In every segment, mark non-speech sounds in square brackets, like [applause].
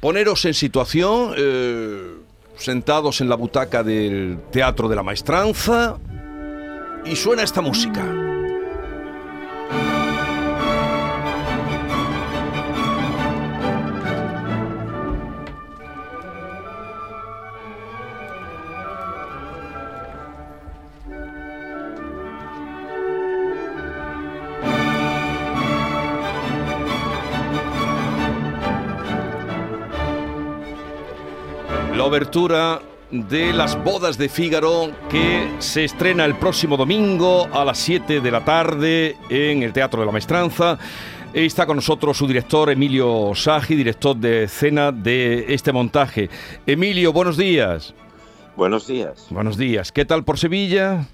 poneros en situación, eh, sentados en la butaca del Teatro de la Maestranza, y suena esta música. La obertura de las bodas de Fígaro que se estrena el próximo domingo a las 7 de la tarde en el Teatro de la Maestranza. Está con nosotros su director Emilio Sagi, director de escena de este montaje. Emilio, buenos días. Buenos días. Buenos días. ¿Qué tal por Sevilla?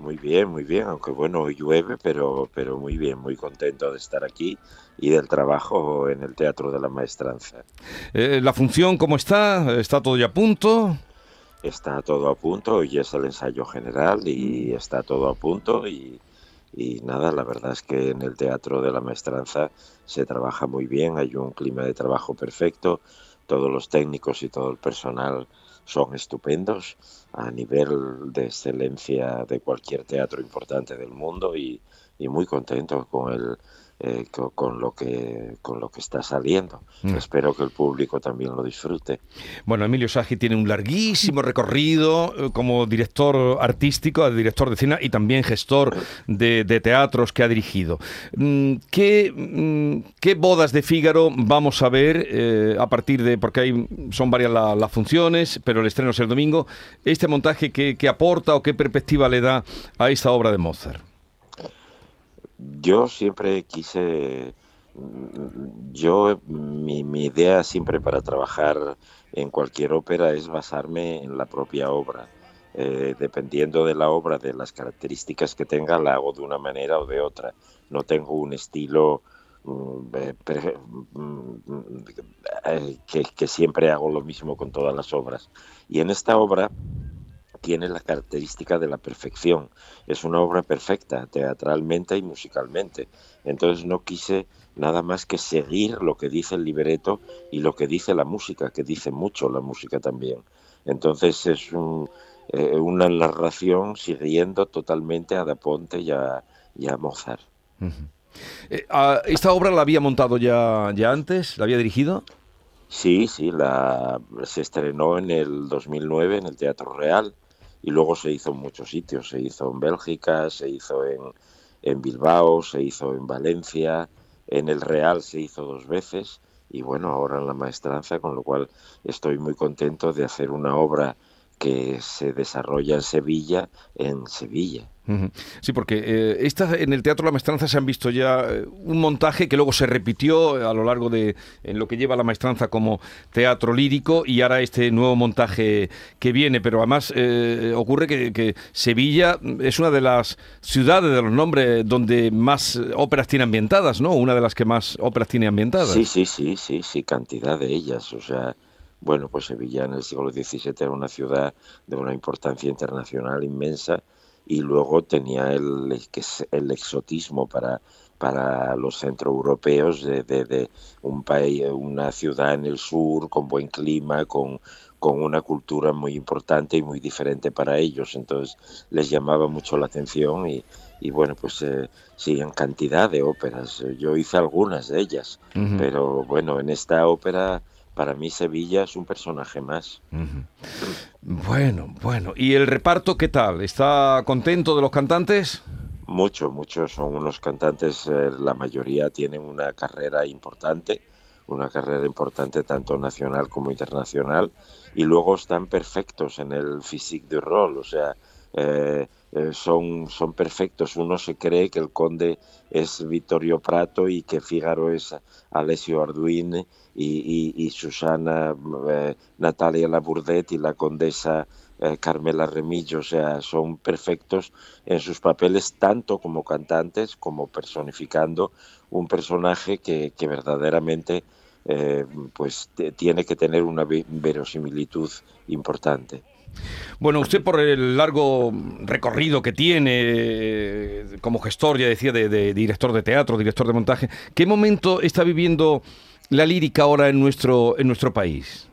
Muy bien, muy bien, aunque bueno, hoy llueve, pero, pero muy bien, muy contento de estar aquí y del trabajo en el Teatro de la Maestranza. Eh, ¿La función cómo está? ¿Está todo ya a punto? Está todo a punto, hoy es el ensayo general y está todo a punto y, y nada, la verdad es que en el Teatro de la Maestranza se trabaja muy bien, hay un clima de trabajo perfecto, todos los técnicos y todo el personal son estupendos a nivel de excelencia de cualquier teatro importante del mundo y, y muy contento con el eh, con, lo que con lo que está saliendo. Mm. Espero que el público también lo disfrute. Bueno, Emilio Sagi tiene un larguísimo recorrido eh, como director artístico, director de cine y también gestor de, teatros que ha dirigido. Mm, ¿Qué, mm, ¿Qué, bodas de Fígaro vamos a ver eh, a partir de, porque hay, son varias las funciones, pero el estreno es el domingo, este montaje qué, qué aporta o qué perspectiva le da a esta obra de Mozart? Yo siempre quise, mm, yo, mi, idea siempre para trabajar en cualquier ópera es basarme en la propia obra. Eh, dependiendo de la obra, de las características que tenga, la hago de una manera o de otra. No tengo un estilo mm, eh, mm, eh, que, que siempre hago lo mismo con todas las obras. Y en esta obra tiene la característica de la perfección. Es una obra perfecta, teatralmente y musicalmente. Entonces no quise nada más que seguir lo que dice el libreto y lo que dice la música, que dice mucho la música también. Entonces es eh, una narración siguiendo totalmente a Da Ponte y a, Mozart. Eh, ah, ¿Esta obra la había montado ya, ya antes? ¿La había dirigido? Sí, sí, la, se estrenó en el 2009 en el Teatro Real y luego se hizo en muchos sitios, se hizo en Bélgica, se hizo en, en Bilbao, se hizo en Valencia, en el Real se hizo dos veces y bueno, ahora en la maestranza, con lo cual estoy muy contento de hacer una obra que se desarrolla en Sevilla, en Sevilla. Sí, porque eh, en el Teatro La Maestranza se han visto ya eh, un montaje que luego se repitió a lo largo de en lo que lleva La Maestranza como teatro lírico y ahora este nuevo montaje que viene. Pero además eh, ocurre que, Sevilla es una de las ciudades de los nombres donde más óperas tiene ambientadas, ¿no? Una de las que más óperas tiene ambientadas. Sí, sí, sí, sí, sí, cantidad de ellas. O sea, bueno, pues Sevilla en el siglo XVII era una ciudad de una importancia internacional inmensa y luego tenía el, el exotismo para, para los centroeuropeos de, de, un país, una ciudad en el sur con buen clima, con, con una cultura muy importante y muy diferente para ellos. Entonces les llamaba mucho la atención y, y bueno, pues eh, sí, en cantidad de óperas. Yo hice algunas de ellas, pero bueno, en esta ópera para mí Sevilla es un personaje más. Bueno, bueno. ¿Y el reparto qué tal? ¿Está contento de los cantantes? Mucho, muchos son unos cantantes, eh, la mayoría tienen una carrera importante, una carrera importante tanto nacional como internacional, y luego están perfectos en el physique de rol, o sea, eh, eh, son, son perfectos. Uno se cree que el conde es Vittorio Prato y que Fígaro es Alessio Arduin y, Susana eh, Natalia Labourdet y la condesa Carmela Remillo. O sea, son perfectos en sus papeles tanto como cantantes como personificando un personaje que, que verdaderamente pues tiene que tener una verosimilitud importante. Bueno, usted por el largo recorrido que tiene eh, como gestor, ya decía, de, director de teatro, director de montaje, ¿qué momento está viviendo la lírica ahora en nuestro, en nuestro país?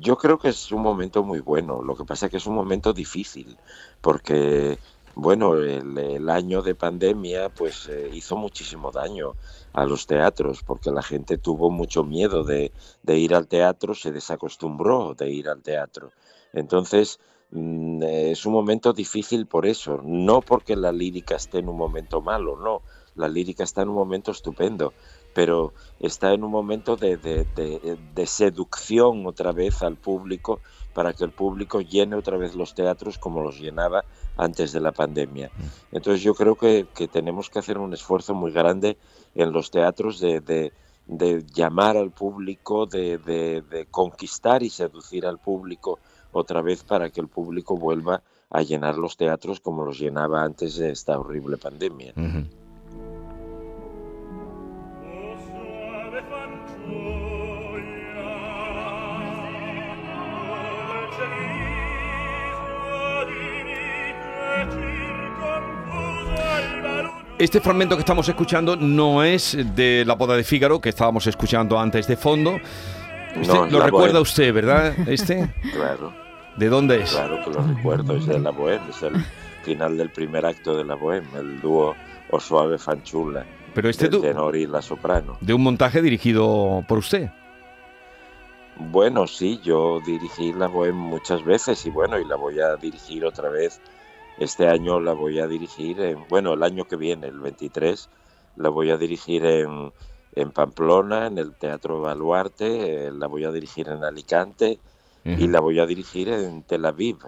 Yo creo que es un momento muy bueno, lo que pasa es que es un momento difícil, porque bueno, el, año de pandemia pues eh, hizo muchísimo daño a los teatros, porque la gente tuvo mucho miedo de, ir al teatro, se desacostumbró de ir al teatro. Entonces, mm, es un momento difícil por eso, no porque la lírica esté en un momento malo, no, la lírica está en un momento estupendo, pero está en un momento de, seducción otra vez al público para que el público llene otra vez los teatros como los llenaba antes de la pandemia. Mm. Entonces yo creo que, tenemos que hacer un esfuerzo muy grande en los teatros de, llamar al público, de, conquistar y seducir al público otra vez para que el público vuelva a llenar los teatros como los llenaba antes de esta horrible pandemia. Este fragmento que estamos escuchando no es de la boda de Fígaro, que estábamos escuchando antes de fondo. lo recuerda usted, ¿verdad? [laughs] Este. claro. ¿De dónde es? Claro que lo recuerdo, es de la Bohème, es el final del primer acto de la Bohème, el dúo O Suave Fanchula. Pero este el tenor y la soprano. De un montaje dirigido por usted. Bueno, sí, yo dirigí la Bohème muchas veces y bueno, y la voy a dirigir otra vez este año la voy a dirigir, en, bueno, el año que viene, el 23, la voy a dirigir en, en Pamplona, en el Teatro Baluarte, eh, la voy a dirigir en Alicante y la voy a dirigir en Tel Aviv.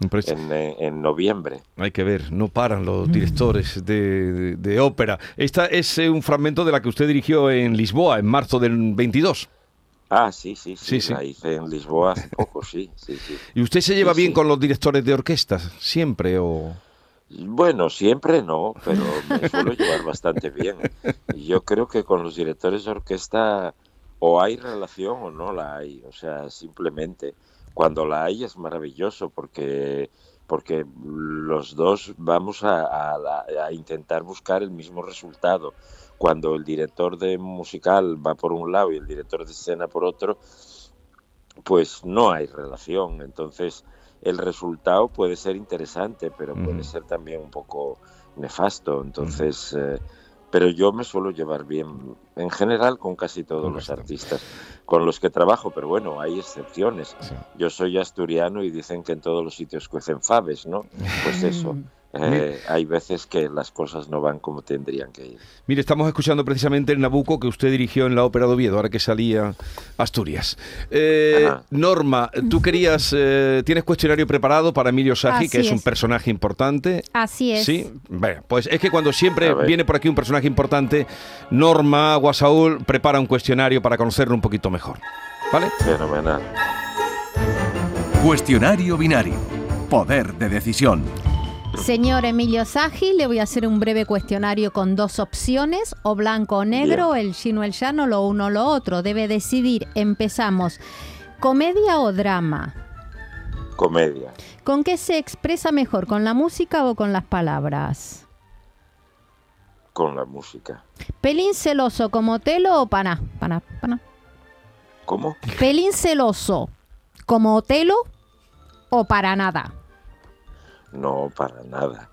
En, eh, en, noviembre. Hay que ver, no paran los directores de, de, ópera. Esta es eh, un fragmento de la que usted dirigió en Lisboa en marzo del 22. Ah, sí, sí, sí, la hice en Lisboa hace poco, sí, sí, sí. ¿Y usted se lleva bien con los directores de orquestas, siempre o...? Bueno, siempre no, pero me [laughs] suelo llevar bastante bien. Yo creo que con los directores de orquesta o hay relación o no la hay, o sea, simplemente cuando la hay es maravilloso porque porque los dos vamos a, a intentar buscar el mismo resultado cuando el director de musical va por un lado y el director de escena por otro, pues no hay relación. Entonces el resultado puede ser interesante, pero puede ser también un poco nefasto. Entonces, eh, pero yo me suelo llevar bien, en general, con casi todos los artistas con los que trabajo, pero bueno, hay excepciones. Yo soy asturiano y dicen que en todos los sitios cuecen faves, ¿no? Pues eso. Eh, hay veces que las cosas no van como tendrían que ir. Mire, estamos escuchando precisamente el Nabucco que usted dirigió en la Ópera de Oviedo, ahora que salía Asturias. Eh, Norma, tú querías, eh, tienes cuestionario preparado para Emilio Sagi, que es, un personaje importante. Así es. Sí, bueno, pues es que cuando siempre viene por aquí un personaje importante, Norma Guasaúl prepara un cuestionario para conocerlo un poquito mejor. ¿Vale? Fenomenal. Cuestionario binario. Poder de decisión. Señor Emilio Sagi, le voy a hacer un breve cuestionario con dos opciones, o blanco o negro, el chino o el llano, lo uno o lo otro. Debe decidir. Empezamos. ¿Comedia o drama? Comedia. ¿Con qué se expresa mejor, con la música o con las palabras? Con la música. ¿Pelín celoso como Otelo o pana? Pana, pana. ¿Cómo? ¿Pelín celoso como Otelo o para nada? No, para nada.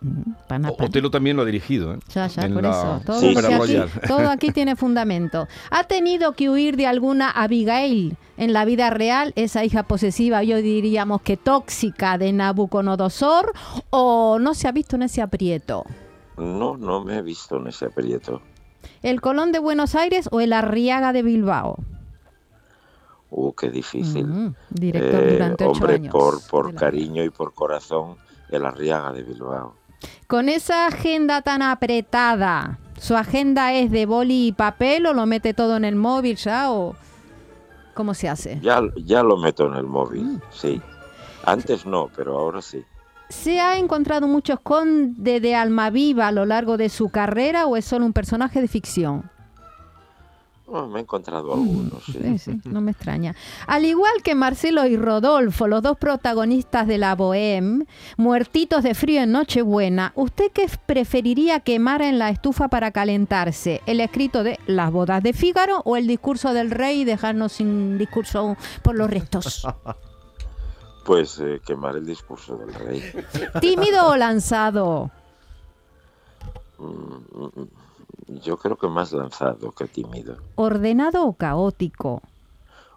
Otelo también lo ha dirigido. ¿eh? Ya, ya, por eso. Todo, [laughs] aquí, tiene fundamento. ¿Ha tenido que huir de alguna Abigail en la vida real, esa hija posesiva, yo diríamos que tóxica de Nabucodonosor, o no se ha visto en ese aprieto? No, no me he visto en ese aprieto. ¿El Colón de Buenos Aires o el Arriaga de Bilbao? Uh, qué difícil. Director durante eh, hombre, años. por, por cariño y por corazón la Arriaga de Bilbao. Con esa agenda tan apretada, ¿su agenda es de boli y papel o lo mete todo en el móvil ya o cómo se hace? Ya, ya lo meto en el móvil, mm. sí. Antes no, pero ahora sí. ¿Se ha encontrado muchos conde de alma viva a lo largo de su carrera o es solo un personaje de ficción? Oh, me he encontrado algunos, sí. sí. no me extraña. Al igual que Marcelo y Rodolfo, los dos protagonistas de la Bohème, muertitos de frío en Nochebuena, ¿usted qué preferiría quemar en la estufa para calentarse? ¿El escrito de Las bodas de Fígaro o el discurso del rey y dejarnos sin discurso por los restos? [laughs] Pues eh, quemar el discurso del rey. ¿Tímido o lanzado? Mm, mm, mm. Yo creo que más lanzado que tímido. ¿Ordenado o caótico?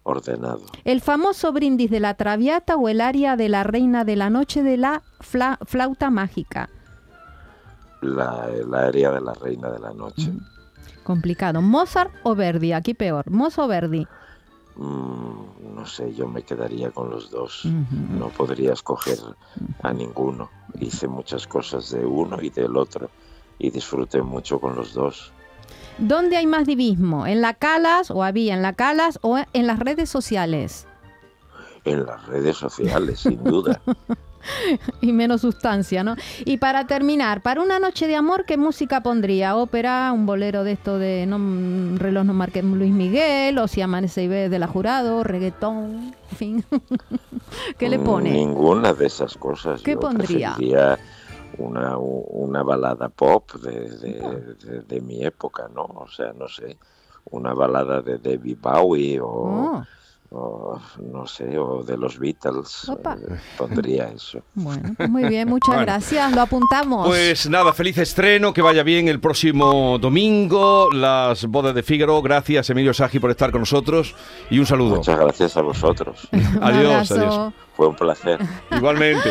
Ordenado. ¿El famoso brindis de la Traviata o el área de la Reina de la Noche de la flauta mágica? La, el área de la Reina de la Noche. Complicado. ¿Mozart o Verdi? Aquí peor. ¿Mozart o Verdi? Mm, no sé, yo me quedaría con los dos. No podría escoger a ninguno. Hice muchas cosas de uno y del otro y disfruté mucho con los dos. ¿Dónde hay más divismo? ¿En la Calas o había en la Calas o en las redes sociales? En las redes sociales, sin duda. [laughs] y menos sustancia, ¿no? Y para terminar, para una noche de amor, ¿qué música pondría? ¿Ópera, un bolero de esto de no, reloj no marque Luis Miguel, o si amanece y ve de la jurado, reggaetón, en fin? [laughs] ¿Qué le pone? Ninguna de esas cosas. ¿Qué pondría? Una, una balada pop de, de, mi época, ¿no? O sea, no sé, una balada de David Bowie o, oh. no sé, o de los Beatles. Eh, pondría eso. Bueno, pues muy bien, muchas gracias, lo apuntamos. Pues nada, feliz estreno, que vaya bien el próximo domingo, las bodas de Fígaro. Gracias, Emilio Sagi, por estar con nosotros y un saludo. Muchas gracias a vosotros. [laughs] adiós, adiós. Fue un placer. Igualmente.